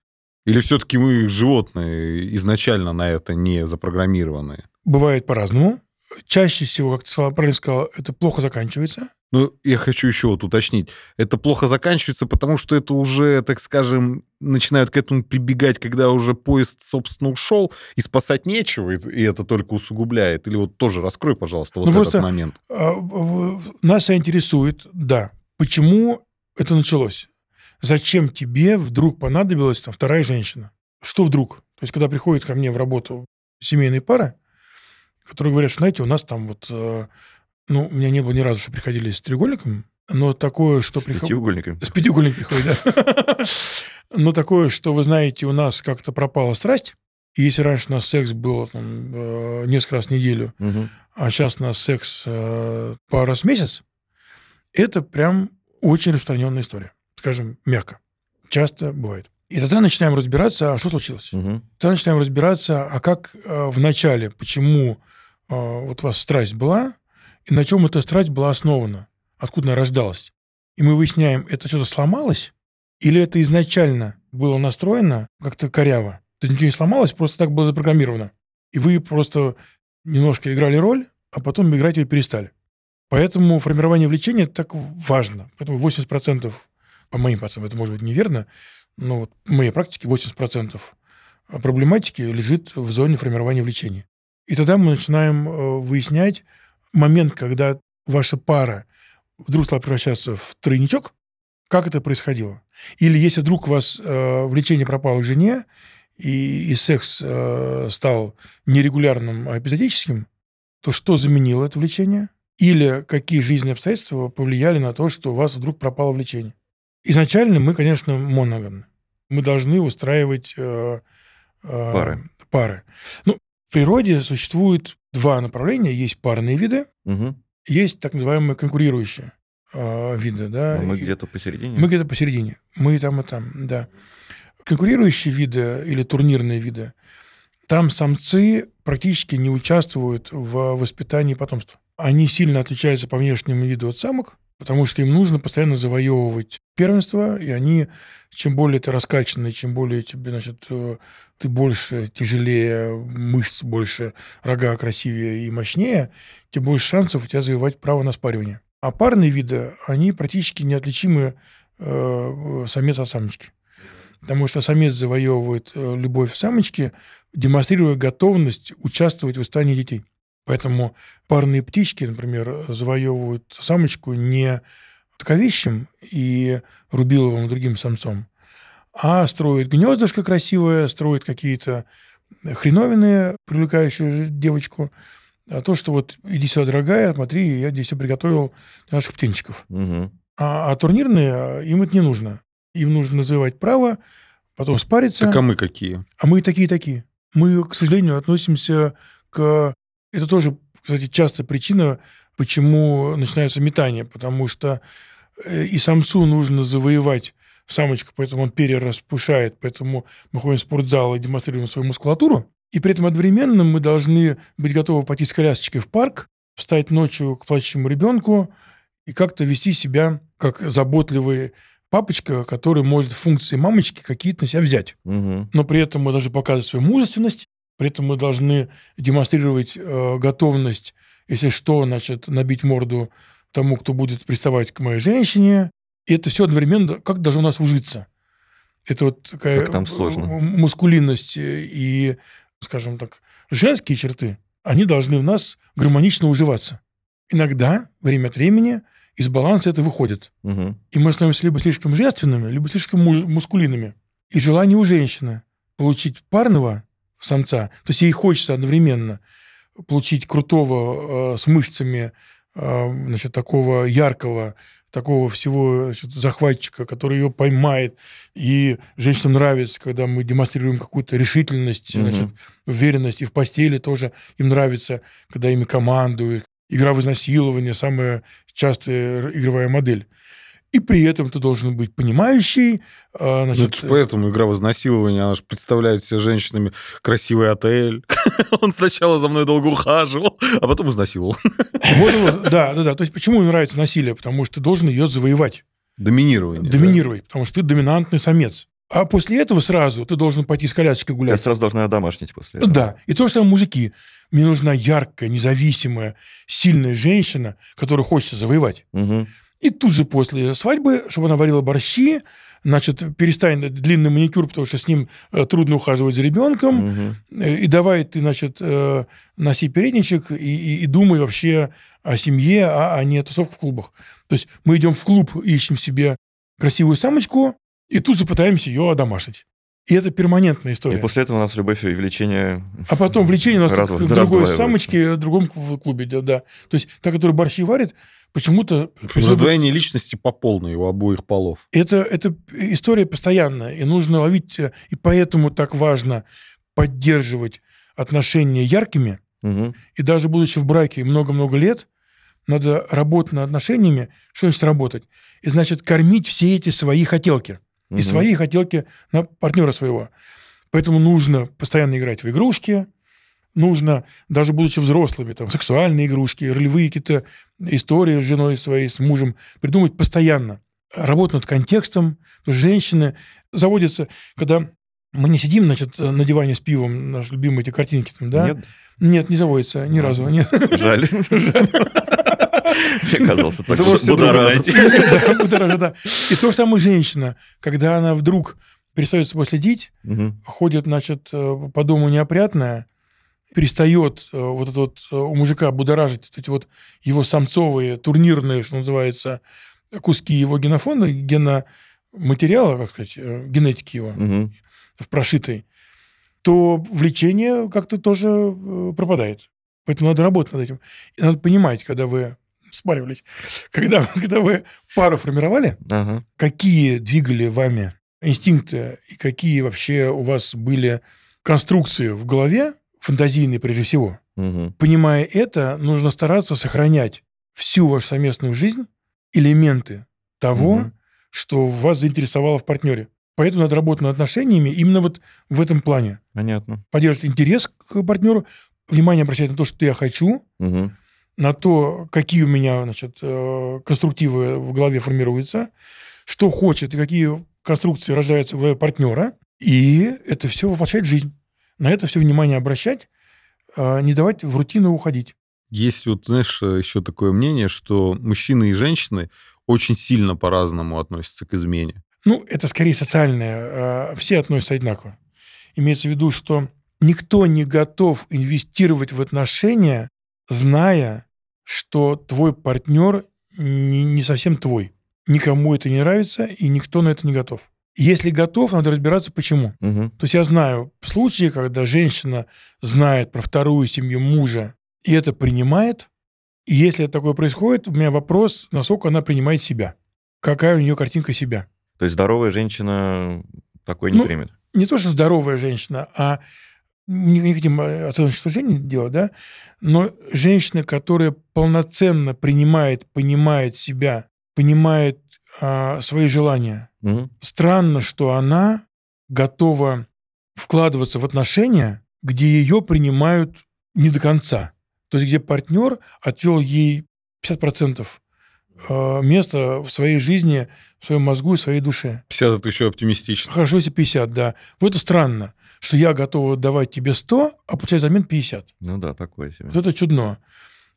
Или все-таки мы животные изначально на это не запрограммированные? Бывает по-разному. Чаще всего, как ты сказал- правильно сказал, это плохо заканчивается. Ну, я хочу еще вот уточнить. Это плохо заканчивается, потому что это уже, так скажем, начинают к этому прибегать, когда уже поезд, собственно, ушел, и спасать нечего, и это только усугубляет. Или вот тоже раскрой, пожалуйста, вот Ну, этот просто- момент. А, Нас интересует, да, почему это началось? Зачем тебе вдруг понадобилась там, вторая женщина? Что вдруг? То есть, когда приходит ко мне в работу семейные пары, которые говорят, что, знаете, у нас там вот... э, Ну, у меня не было ни разу, что приходили с треугольником, но такое, что... С приход- пятиугольниками. С пятиугольник приходит, да. Но такое, что, вы знаете, у нас как-то пропала страсть. И если раньше у нас секс был там, э, несколько раз в неделю, а сейчас у нас секс э, пару раз в месяц, это прям очень распространенная история. Скажем, мягко. Часто бывает. И тогда начинаем разбираться, а что случилось. Мгм. Тогда начинаем разбираться, а как в начале, почему вот у вас страсть была, и на чем эта страсть была основана, откуда она рождалась. И мы выясняем, это что-то сломалось, или это изначально было настроено как-то коряво. То есть ничего не сломалось, просто так было запрограммировано. И вы просто немножко играли роль, а потом играть ее перестали. Поэтому формирование влечения так важно. Поэтому 80%, по моим пацанам, это может быть неверно, но вот в моей практике 80% проблематики лежит в зоне формирования влечения. И тогда мы начинаем э, выяснять момент, когда ваша пара вдруг стала превращаться в тройничок, как это происходило. Или если вдруг у вас э, влечение пропало к жене, и, и секс э, стал нерегулярным, а эпизодическим, то что заменило это влечение? Или какие жизненные обстоятельства повлияли на то, что у вас вдруг пропало влечение? Изначально мы, конечно, моногамны. Мы должны устраивать э, э, Пары. пары. Ну, в природе существует два направления. Есть парные виды, Мгм. есть так называемые конкурирующие э, виды. Да? Ну, Мы где-то посередине. мы где-то посередине. Мы и там, и там, да. Конкурирующие виды или турнирные виды, там самцы практически не участвуют в воспитании потомства. Они сильно отличаются по внешнему виду от самок, потому что им нужно постоянно завоевывать первенство, и они, чем более ты раскачанный, чем более тебе, значит, э, ты больше, тяжелее, мышц больше, рога красивее и мощнее, тем больше шансов у тебя завоевать право на спаривание. А парные виды, они практически неотличимы э, самец от самочки. Потому что самец завоевывает э, любовь самочки, демонстрируя готовность участвовать в воспитании детей. Поэтому парные птички, например, завоевывают самочку не таковищем и Рубиловым и другим самцом, а строит гнездышко красивое, строит какие-то хреновины, привлекающие девочку, а то, что вот иди сюда, дорогая, смотри, я здесь все приготовил для наших птенчиков. Угу. А, а турнирные, а, им это не нужно. Им нужно завоевать право, потом спариться. Так а мы какие? А мы такие-такие. Мы, к сожалению, относимся к... Это тоже, кстати, частая причина, почему начинается метание, потому что э, и самцу нужно завоевать самочку, поэтому он перераспушает, поэтому мы ходим в спортзал и демонстрируем свою мускулатуру. И при этом одновременно мы должны быть готовы пойти с колясочкой в парк, встать ночью к плачущему ребенку и как-то вести себя как заботливый папочка, который может функции мамочки какие-то на себя взять. Угу. Но при этом мы должны показывать свою мужественность, при этом мы должны демонстрировать э, готовность, если что, значит, набить морду тому, кто будет приставать к моей женщине. И это все одновременно как даже у нас ужиться. Это вот такая как там сложно. мускулинность и скажем так, женские черты, они должны в нас гармонично уживаться. Иногда, время от времени, из баланса это выходит. Угу. И мы становимся либо слишком женственными, либо слишком мускулинными. И желание у женщины получить парного самца, то есть ей хочется одновременно получить крутого э, с мышцами, э, значит, такого яркого, такого всего значит, захватчика, который ее поймает. И женщинам нравится, когда мы демонстрируем какую-то решительность, Мгм. значит, уверенность. И в постели тоже им нравится, когда ими командуют. Игра в изнасилование – самая частая игровая модель. И при этом ты должен быть понимающий. а, Ну, Значит, это ж поэтому игра в изнасилование, она же представляет себе женщинами красивый отель. Он сначала за мной долго ухаживал, а потом изнасиловал. вот, вот, да, да, да. То есть почему им нравится насилие? Потому что ты должен ее завоевать. Доминирование. да? доминировать, потому что ты доминантный самец. А после этого сразу ты должен пойти с колясочкой Я гулять. сразу должна домашнить после этого. Да. И то же самое мужики. Мне нужна яркая, независимая, сильная женщина, которую хочется завоевать. Мгм. И тут же после свадьбы, чтобы она варила борщи, значит, перестань длинный маникюр, потому что с ним э, трудно ухаживать за ребенком. Мгм. Э, И давай ты, значит, э, носи передничек и, и- и думай вообще о семье, а, а не о тусовках в клубах. То есть мы идем в клуб, ищем себе красивую самочку, и тут же пытаемся ее одомашить. И это перманентная И история. после этого у нас любовь и влечение... А потом влечение у нас Раз- к, другой самочке, в другом клу- клубе, да, да. То есть та, которая борщи варит, почему-то... Раздвоение личности по полной у обоих полов. Это, это история постоянная, и нужно ловить, э, и поэтому так важно поддерживать отношения яркими, Мгм. и даже будучи в браке много-много лет, надо работать над отношениями. Что значит работать? И значит кормить все эти свои хотелки. И Мгм. свои хотелки на партнера своего. Поэтому нужно постоянно играть в игрушки, нужно, даже будучи взрослыми, там, сексуальные игрушки, ролевые какие-то истории с женой своей, с мужем, придумать постоянно. Работать над контекстом. Потому что женщины заводятся, когда мы не сидим, значит, на диване с пивом, наши любимые эти картинки там, да? Нет? Нет, не заводится ни разу. Нет. Жаль. Мне казался так Это может себе друга будоражит. Да, будоражит, да. И то же самое женщина, когда она вдруг перестает собой следить, ходит, значит, э, по дому неопрятная, перестает э, вот это вот э, у мужика будоражить эти вот его самцовые, турнирные, что называется, куски его генофонда, геноматериала, как сказать, э, генетики его, Мгм. в прошитой, то влечение как-то тоже пропадает. Поэтому надо работать над этим. И надо понимать, когда вы спаривались, когда, когда вы пару формировали, Ага. какие двигали вами инстинкты и какие вообще у вас были конструкции в голове, фантазийные прежде всего. Мгм. Понимая это, нужно стараться сохранять всю вашу совместную жизнь, элементы того, Мгм. что вас заинтересовало в партнере. Поэтому надо работать над отношениями именно вот в этом плане. Понятно. Поддерживать интерес к партнеру, внимание обращать на то, что я хочу, Мгм. на то, какие у меня значит, э, конструктивы в голове формируются, что хочет и какие конструкции рождаются в голове партнера, и это все воплощать в жизнь. На это все внимание обращать, а не давать в рутину уходить. Есть вот, знаешь, еще такое мнение, что мужчины и женщины очень сильно по-разному относятся к измене. Ну, это скорее социальное. э, Все относятся одинаково. Имеется в виду, что никто не готов инвестировать в отношения, зная, что твой партнер не, не совсем твой. никому это не нравится, и никто на это не готов. Если готов, надо разбираться, почему. Угу. То есть я знаю случаи, когда женщина знает про вторую семью мужа и это принимает. И если такое происходит, у меня вопрос, насколько она принимает себя. Какая у нее картинка себя. То есть здоровая женщина такое не Ну, примет? Не то, что здоровая женщина, а не, не хотим оценочное суждение делать, да, но женщина, которая полноценно принимает, понимает себя, понимает а, свои желания. Мгм. Странно, что она готова вкладываться в отношения, где ее принимают не до конца. То есть где партнер отвел ей 50% э, места в своей жизни, в своем мозгу и в своей душе. 50 это еще оптимистично. Хорошо, если 50, да. Вот это странно, что я готова давать тебе 100, а получать взамен 50. Ну да, такое себе. Вот это чудно.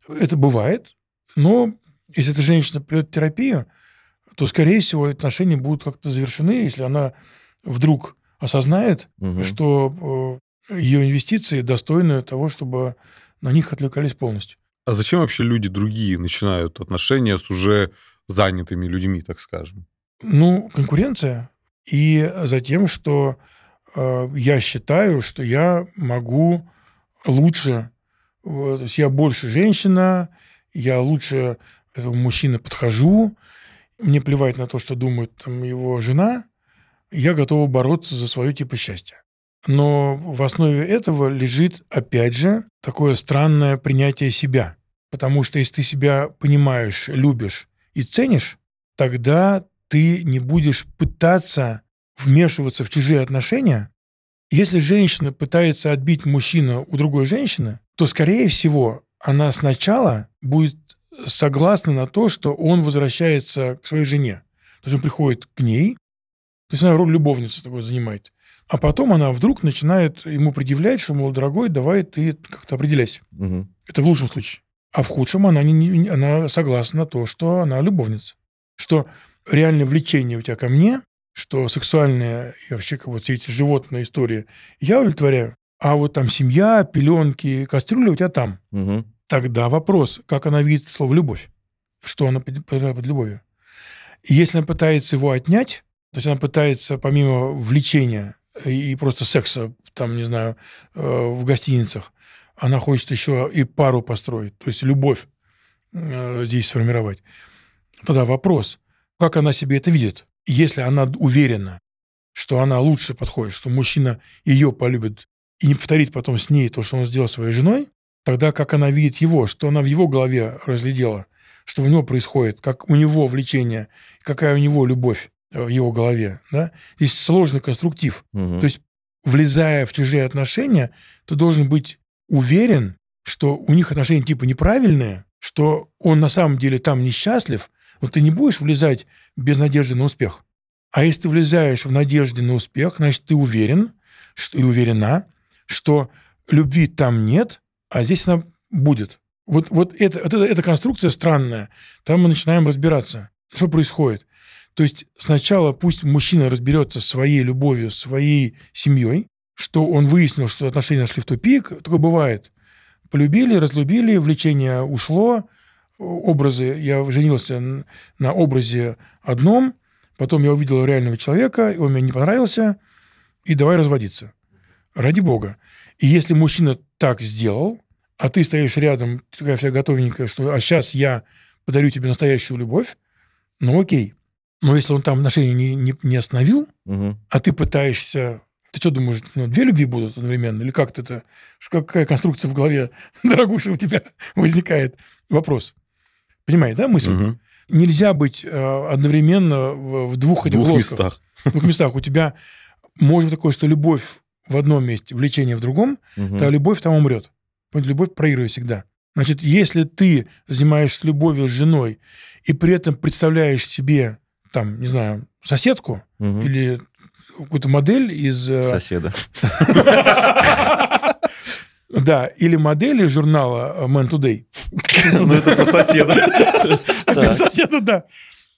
Это бывает, но если эта женщина придет в терапию, то, скорее всего, отношения будут как-то завершены, если она вдруг осознает, Мгм. что э, ее инвестиции достойны того, чтобы на них отвлекались полностью. А зачем вообще люди другие начинают отношения с уже занятыми людьми, так скажем? Ну, конкуренция. И затем, что э, я считаю, что я могу лучше, вот, то есть я больше женщина, я лучше этому мужчине подхожу, мне плевать на то, что думает там, его жена, я готова бороться за свое типа счастья. Но в основе этого лежит, опять же, такое странное принятие себя. Потому что если ты себя понимаешь, любишь и ценишь, тогда ты не будешь пытаться вмешиваться в чужие отношения. Если женщина пытается отбить мужчину у другой женщины, то, скорее всего, она сначала будет согласна на то, что он возвращается к своей жене. То есть он приходит к ней, то есть она роль любовницы такой занимает. А потом она вдруг начинает ему предъявлять, что, мол, дорогой, давай ты как-то определяйся. Мгм. Это в лучшем случае. А в худшем она, не, не- она согласна на то, что она любовница. Что реальное влечение у тебя ко мне, что сексуальная и вообще как вот все эти животные истории я удовлетворяю, а вот там семья, пеленки, кастрюля у тебя там. Мгм. Тогда вопрос, как она видит слово «любовь», что она под, под- любовью. Если она пытается его отнять, то есть она пытается помимо влечения и просто секса, там, не знаю, э, в гостиницах, она хочет еще и пару построить, то есть любовь э, здесь сформировать. Тогда вопрос, как она себе это видит? Если она уверена, что она лучше подходит, что мужчина ее полюбит и не повторит потом с ней то, что он сделал своей женой, тогда как она видит его, что она в его голове разглядела, что у него происходит, как у него влечение, какая у него любовь э, в его голове. Да? Здесь сложный конструктив. Мгм. То есть, влезая в чужие отношения, ты должен быть уверен, что у них отношения типа неправильные, что он на самом деле там несчастлив, но ты не будешь влезать без надежды на успех. А если ты влезаешь в надежде на успех, значит, ты уверен, что, или уверена, что любви там нет, а здесь она будет. Вот, вот это, вот это- эта конструкция странная. Там мы начинаем разбираться, что происходит. То есть сначала пусть мужчина разберется своей любовью, своей семьей, что он выяснил, что отношения шли в тупик. Такое бывает. Полюбили, разлюбили, влечение ушло, образы, я женился на образе одном, потом я увидел реального человека, и он мне не понравился, и давай разводиться. Ради бога. И если мужчина так сделал, а ты стоишь рядом, такая вся готовенькая, что а сейчас я подарю тебе настоящую любовь, ну окей. Но если он там отношения не, не, не остановил, Мгм. а ты пытаешься... Ты что думаешь, ну, две любви будут одновременно? Или как то это? Какая конструкция в голове, дорогуша, у тебя возникает? Вопрос. Понимаете, да, мысль? Мгм. Нельзя быть э, одновременно в, в двух В этих двух местах. В двух местах. У тебя может быть такое, что любовь в одном месте, влечение в другом, Мгм. то любовь там умрет. Любовь проигрывает всегда. Значит, если ты занимаешься любовью с женой и при этом представляешь себе, там, не знаю, соседку Мгм. или какую-то модель из... э, Соседа. Да, или модель из журнала э, Man Today. Ну, это про соседа. Так. Соседа, да.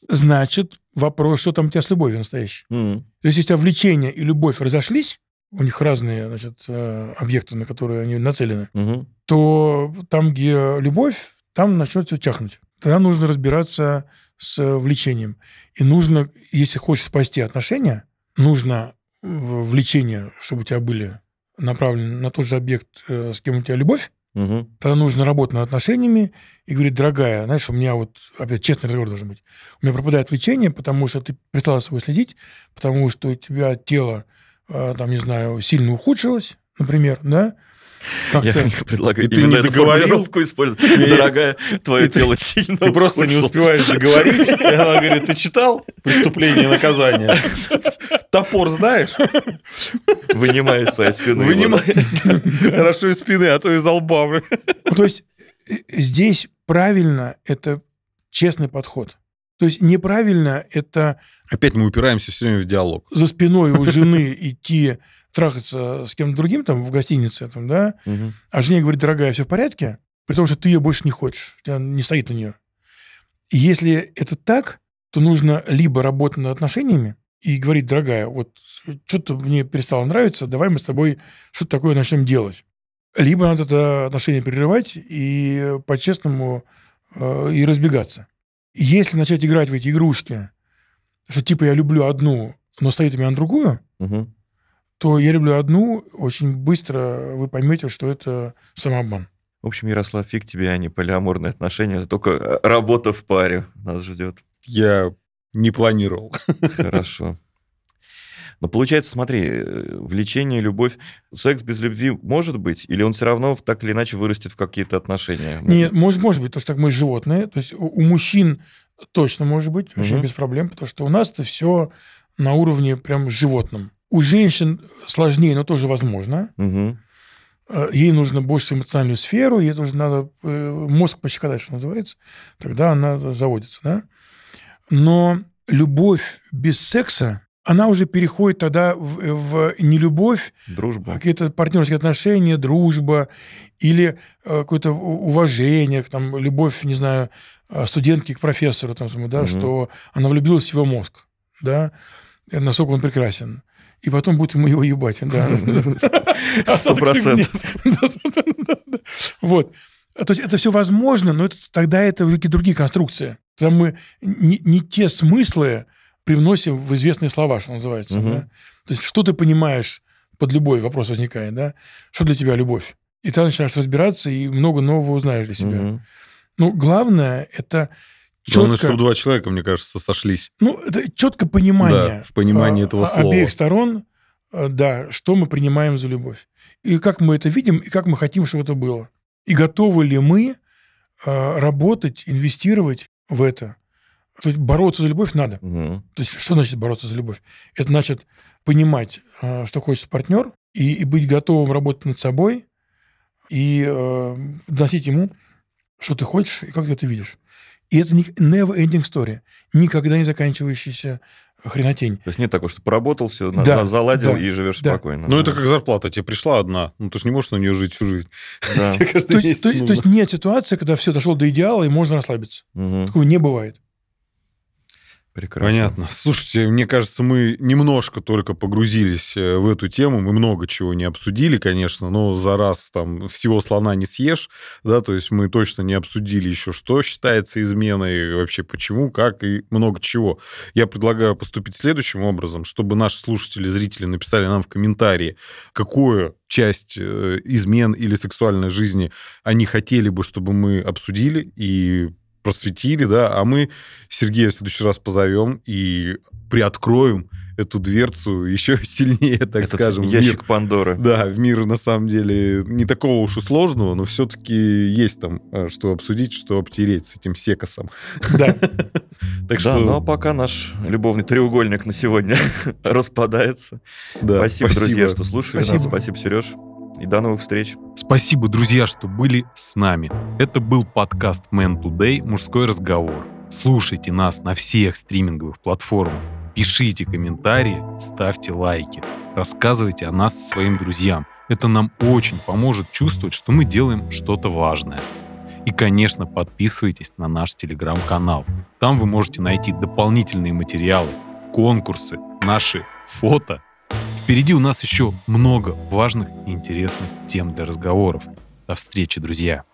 Значит, вопрос, что там у тебя с любовью настоящей. Мгм. То есть, если у тебя влечение и любовь разошлись, у них разные значит, э, объекты, на которые они нацелены, Мгм. то там, где любовь, там начнет все чахнуть. Тогда нужно разбираться с влечением. И нужно, если хочешь спасти отношения, нужно влечение, чтобы у тебя были направлены на тот же объект, э, с кем у тебя любовь, Угу. Тогда нужно работать над отношениями и говорить, дорогая, знаешь, у меня вот, опять, честный разговор должен быть. У меня пропадает влечение, потому что ты перестала собой следить, потому что у тебя тело, э, там, не знаю, сильно ухудшилось, например, да, я предлагаю и именно ты не эту формулировку использовать. Дорогая, твое тело сильно Ты просто не успеваешь договорить, и она говорит, ты читал «Преступление и наказание»? Топор знаешь? Вынимай своей спины. Вынимай. Хорошо из спины, а то из лба. Ну, то есть э, здесь правильно это честный подход. То есть неправильно это... Опять мы упираемся все время в диалог. За спиной у жены идти трахаться с кем-то другим там в гостинице, там, да, угу. а жене говорит, дорогая, все в порядке, при том, что ты ее больше не хочешь, у тебя не стоит на нее. И если это так, то нужно либо работать над отношениями и говорить, дорогая, вот что-то мне перестало нравиться, давай мы с тобой что-то такое начнем делать. Либо надо это отношение прерывать и по-честному э, и разбегаться. Если начать играть в эти игрушки, что типа я люблю одну, но стоит у меня на другую, угу то я люблю одну, очень быстро вы поймете, что это самообман. В общем, Ярослав, фиг тебе, а не полиаморные отношения, это только э, работа в паре нас ждет. Я не планировал. Хорошо. Но получается, смотри, э, влечение, любовь, секс без любви может быть, или он все равно так или иначе вырастет в какие-то отношения? Нет, может, может быть, потому что так мы животные. То есть у, у мужчин точно может быть, вообще угу. без проблем, потому что у нас это все на уровне прям животном. У женщин сложнее, но тоже возможно. Угу. Ей нужно больше эмоциональную сферу, ей тоже надо э, мозг пощекотать, что называется, тогда она заводится. Да? Но любовь без секса, она уже переходит тогда в, в не любовь, дружба. а какие-то партнерские отношения, дружба или э, какое-то уважение, там, любовь, не знаю, студентки к профессору, там, да, угу. что она влюбилась в его мозг, да, насколько он прекрасен и потом будет ему его ебать. Сто процентов. Вот. То есть это все возможно, но это, тогда это какие-то другие конструкции. Тогда мы не, не те смыслы привносим в известные слова, что называется. Угу. Да? То есть что ты понимаешь под любой вопрос возникает, да? Что для тебя любовь? И ты начинаешь разбираться и много нового узнаешь для себя. Угу. Ну, главное это четко... Главное, чтобы два человека, мне кажется, сошлись. Ну, это четко понимание. Да, в понимании этого слова. Обеих сторон, э, да, что мы принимаем за любовь. И как мы это видим, и как мы хотим, чтобы это было. И готовы ли мы э, работать, инвестировать в это. То есть бороться за любовь надо. Угу. То есть что значит бороться за любовь? Это значит понимать, э, что хочет партнер, и, и быть готовым работать над собой, и э, доносить ему, что ты хочешь, и как ты это видишь. И это не never ending story, никогда не заканчивающаяся хренотень. То есть нет такого, что поработал, все, да, заладил да, и живешь да. спокойно. Ну, это как зарплата. Тебе пришла одна. Ну, ты же не можешь на нее жить всю жизнь. Да. то, есть, то, то есть нет ситуации, когда все дошло до идеала, и можно расслабиться. Угу. Такого не бывает. Прекрасно. Понятно. Слушайте, мне кажется, мы немножко только погрузились э, в эту тему. Мы много чего не обсудили, конечно, но за раз там всего слона не съешь, да, то есть мы точно не обсудили еще, что считается изменой, вообще почему, как и много чего. Я предлагаю поступить следующим образом, чтобы наши слушатели, зрители написали нам в комментарии, какую часть э, измен или сексуальной жизни они хотели бы, чтобы мы обсудили и просветили, да, а мы Сергея в следующий раз позовем и приоткроем эту дверцу еще сильнее, так Этот скажем. Ящик мир, Пандоры. Да, в мир, на самом деле, не такого уж и сложного, но все-таки есть там э, что обсудить, что обтереть с этим секосом. Да. Так что... но пока наш любовный треугольник на сегодня распадается. Спасибо, друзья, что слушали нас. Спасибо, Сереж. И до новых встреч. Спасибо, друзья, что были с нами. Это был подкаст Man Today «Мужской разговор». Слушайте нас на всех стриминговых платформах. Пишите комментарии, ставьте лайки. Рассказывайте о нас своим друзьям. Это нам очень поможет чувствовать, что мы делаем что-то важное. И, конечно, подписывайтесь на наш телеграм-канал. Там вы можете найти дополнительные материалы, конкурсы, наши фото Впереди у нас еще много важных и интересных тем для разговоров. До встречи, друзья!